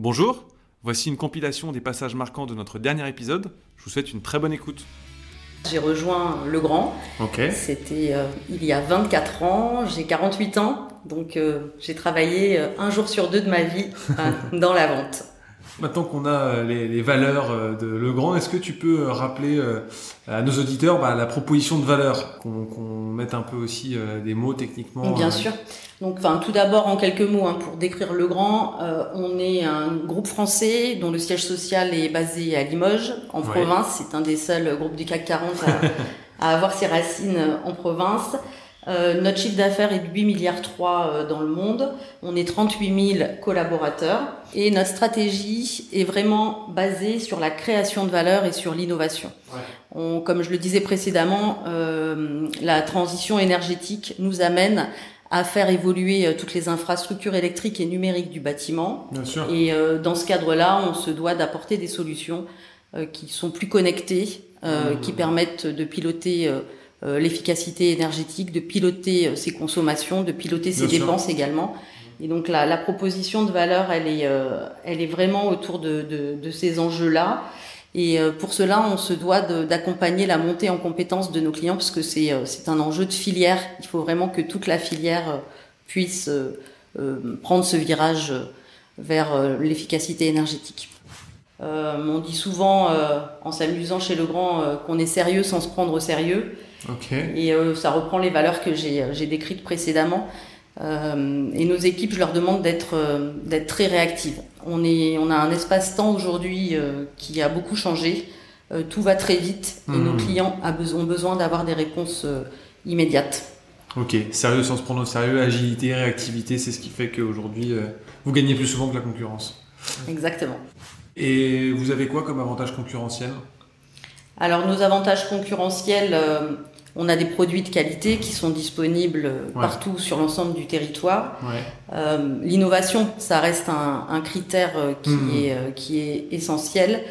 Bonjour, voici une compilation des passages marquants de notre dernier épisode. Je vous souhaite une très bonne écoute. J'ai rejoint Le Grand. C'était euh, il y a 24 ans, j'ai 48 ans, donc euh, j'ai travaillé euh, un jour sur deux de ma vie dans la vente. Maintenant qu'on a euh, les, les valeurs euh, de Legrand, est-ce que tu peux euh, rappeler à nos auditeurs bah, la proposition de valeur Qu'on mette un peu aussi des mots techniquement. Bien sûr. Donc, enfin, tout d'abord, en quelques mots, hein, pour décrire Le Grand, euh, on est un groupe français dont le siège social est basé à Limoges, en Ouais. province. C'est un des seuls groupes du CAC 40 à, à avoir ses racines en province. Euh, notre chiffre d'affaires est de 8 milliards 3 euh, dans le monde. On est 38 000 collaborateurs et notre stratégie est vraiment basée sur la création de valeur et sur l'innovation. Ouais. Comme je le disais précédemment, euh, la transition énergétique nous amène à faire évoluer euh, toutes les infrastructures électriques et numériques du bâtiment. Bien sûr. Et euh, dans ce cadre-là, on se doit d'apporter des solutions qui sont plus connectées, Mmh. qui permettent de piloter l'efficacité énergétique, de piloter euh, ses consommations, de piloter ses Bien sûr. dépenses également. Et donc la, la proposition de valeur, elle est, euh, elle est vraiment autour de, de, de ces enjeux-là. Et euh, pour cela, on se doit d'accompagner la montée en compétences de nos clients parce que c'est euh, c'est un enjeu de filière. Il faut vraiment que toute la filière euh, puisse euh, euh, prendre ce virage euh, vers euh, l'efficacité énergétique. Euh, on dit souvent, euh, en s'amusant chez Legrand, euh, qu'on est sérieux sans se prendre au sérieux. Ok. Et euh, ça reprend les valeurs que j'ai j'ai décrites précédemment. Euh, et nos équipes, je leur demande d'être euh, très réactives. On est on a un espace-temps aujourd'hui euh, qui a beaucoup changé. Euh, tout va très vite et nos clients a besoin, ont besoin d'avoir des réponses euh, immédiates. Ok. Sérieux sans se prendre au sérieux, agilité, réactivité, c'est ce qui fait qu'aujourd'hui euh, vous gagnez plus souvent que la concurrence. Exactement. Et vous avez quoi comme avantage concurrentiel? Alors nos avantages concurrentiels, euh, on a des produits de qualité qui sont disponibles euh, Ouais. partout sur l'ensemble du territoire. Ouais. Euh, L'innovation, ça reste un, un critère euh, qui, est, qui est essentiel.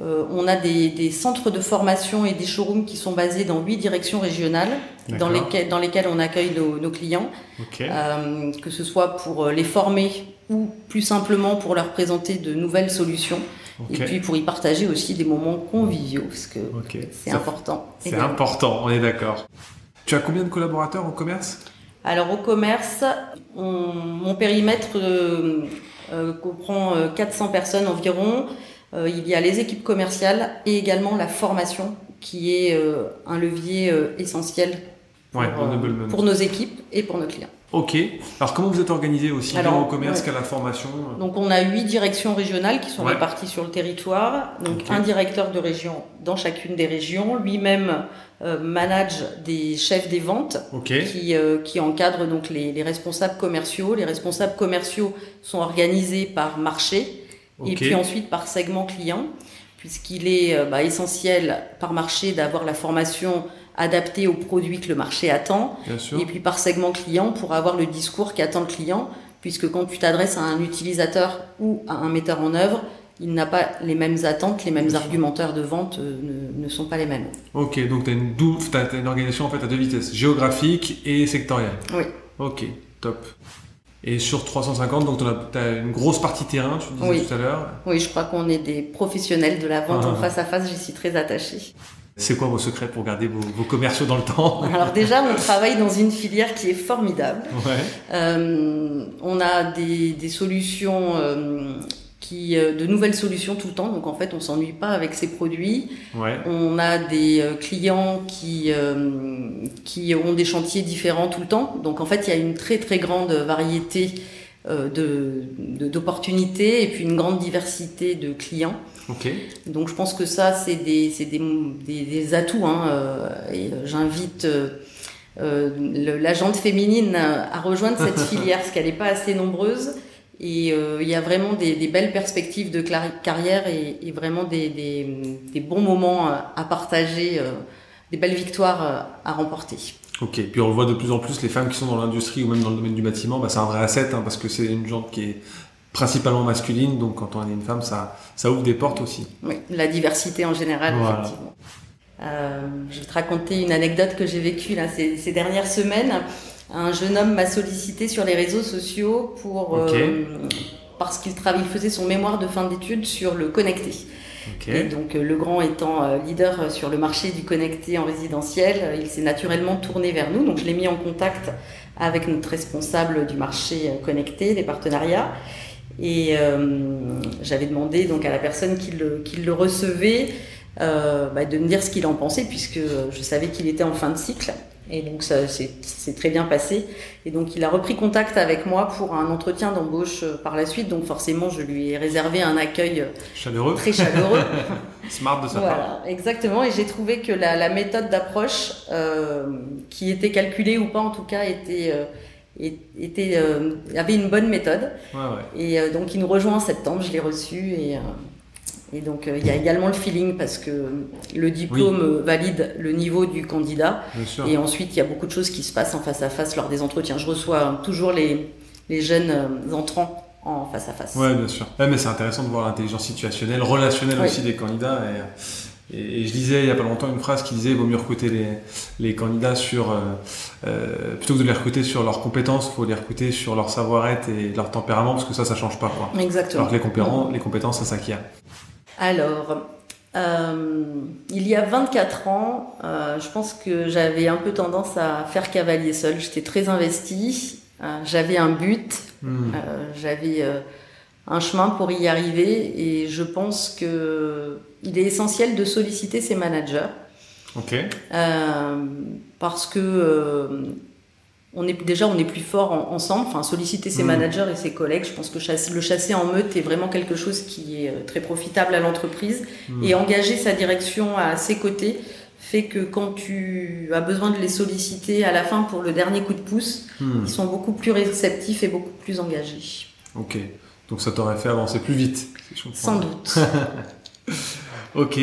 Euh, on a des, des centres de formation et des showrooms qui sont basés dans huit directions régionales, dans lesquelles, dans lesquelles on accueille nos, nos clients, euh, que ce soit pour euh, les former ou plus simplement pour leur présenter de nouvelles solutions, et puis pour y partager aussi des moments conviviaux, parce que c'est important. C'est important, on est d'accord. Tu as combien de collaborateurs en commerce? Alors au commerce, on- mon périmètre euh, euh, comprend euh, 400 personnes environ. Il y a les équipes commerciales et également la formation qui est euh, un levier euh, essentiel pour, Ouais, euh, pour nos équipes et pour nos clients. Ok. Alors comment vous êtes organisé aussi bien Alors, au commerce ouais. qu'à la formation Donc on a huit directions régionales qui sont Ouais. réparties sur le territoire. Donc un directeur de région dans chacune des régions. Lui-même euh, manage des chefs des ventes qui, euh, qui encadre donc les, les responsables commerciaux. Les responsables commerciaux sont organisés par marché et puis ensuite par segment client, puisqu'il est euh, bah, essentiel par marché d'avoir la formation adaptée aux produits que le marché attend, Bien sûr. et puis par segment client pour avoir le discours qu'attend le client, puisque quand tu t'adresses à un utilisateur ou à un metteur en œuvre, il n'a pas les mêmes attentes, les mêmes argumentaires de vente euh, ne, ne sont pas les mêmes. Ok, donc tu as une, une organisation en fait à deux vitesses, géographique et sectorielle. Oui. Ok, top. Et sur 350, donc tu as une grosse partie terrain, tu disais Oui. tout à l'heure. Oui, je crois qu'on est des professionnels de la vente Ah. en face à face, j'y suis très attachée. C'est quoi vos secrets pour garder vos, vos commerciaux dans le temps? Alors déjà, on travaille dans une filière qui est formidable. Ouais. Euh, on a des, des solutions, euh, qui, euh, de nouvelles solutions tout le temps, donc en fait, on s'ennuie pas avec ces produits. Ouais. On a des euh, clients qui, euh, qui ont des chantiers différents tout le temps, donc en fait, il y a une très très grande variété euh, de de- d'opportunités et puis une grande diversité de clients. Ok. Donc je pense que ça, c'est des, des, des, des atouts. Hein, euh, et j'invite le- la jante féminine à rejoindre cette filière, parce qu'elle n'est pas assez nombreuse. Et euh, il y a vraiment des, des belles perspectives de carrière et, et vraiment des, des, des bons moments euh, à partager, euh, des belles victoires à remporter. Ok. Puis on le voit de plus en plus, les femmes qui sont dans l'industrie ou même dans le domaine du bâtiment, bah, c'est un vrai asset hein, parce que c'est une jante qui est principalement masculine, donc quand on est une femme, ça, ça ouvre des portes aussi. Oui, la diversité en général, Voilà. effectivement. Euh, je vais te raconter une anecdote que j'ai vécue là, ces, ces dernières semaines. Un jeune homme m'a sollicité sur les réseaux sociaux pour, euh, parce qu'il il faisait son mémoire de fin d'études sur le connecté. Et donc euh, Legrand étant euh, leader sur le marché du connecté en résidentiel, il s'est naturellement tourné vers nous. Donc je l'ai mis en contact avec notre responsable du marché connecté, des partenariats. Et j'avais demandé donc à la personne qui le, qui le recevait bah, de me dire ce qu'il en pensait, puisque je savais qu'il était en fin de cycle. Et donc ça s'est très bien passé. Et donc il a repris contact avec moi pour un entretien d'embauche euh, par la suite. Donc forcément, je lui ai réservé un accueil euh, chaleureux. très chaleureux. Smart de sa voilà, part. Exactement. Et j'ai trouvé que la, la méthode d'approche, euh, qui était calculée ou pas en tout cas, était euh, était, euh, avait une bonne méthode. Ouais, ouais. Et euh, donc il nous rejoint en septembre, je l'ai reçu et et donc, euh, il y a également le feeling parce que le diplôme Oui. euh, valide le niveau du candidat. Et ensuite, il y a beaucoup de choses qui se passent en face à face lors des entretiens. Je reçois toujours les, les jeunes euh, entrants en face à face. Ouais, bien sûr. Ouais, mais c'est intéressant de voir l'intelligence situationnelle, relationnelle Oui. aussi des candidats. Et, et, et je lisais il y a pas longtemps une phrase qui disait il vaut mieux recruter les, les candidats sur euh, euh, plutôt que de les recruter sur leurs compétences, il faut les recruter sur leur savoir-être et leur tempérament parce que ça, ça change pas quoi. Exactement. Alors que les compétences, les compétences, ça s'acquiert. Alors, euh, il y a 24 ans, euh, je pense que j'avais un peu tendance à faire cavalier seul. J'étais très investie. Euh, j'avais un but. Hmm. J'avais un chemin pour y arriver et je pense que il est essentiel de solliciter ses managers Ok. parce que on est déjà on est plus fort en- ensemble. Enfin, solliciter ses Mm. managers et ses collègues, je pense que chasse- le chasser en meute est vraiment quelque chose qui est euh, très profitable à l'entreprise Hmm. et engager sa direction à ses côtés fait que quand tu as besoin de les solliciter à la fin pour le dernier coup de pouce, Hmm. ils sont beaucoup plus réceptifs et beaucoup plus engagés. Ok. Donc ça t'aurait fait avancer plus vite. si je comprends Sans doute. Ok.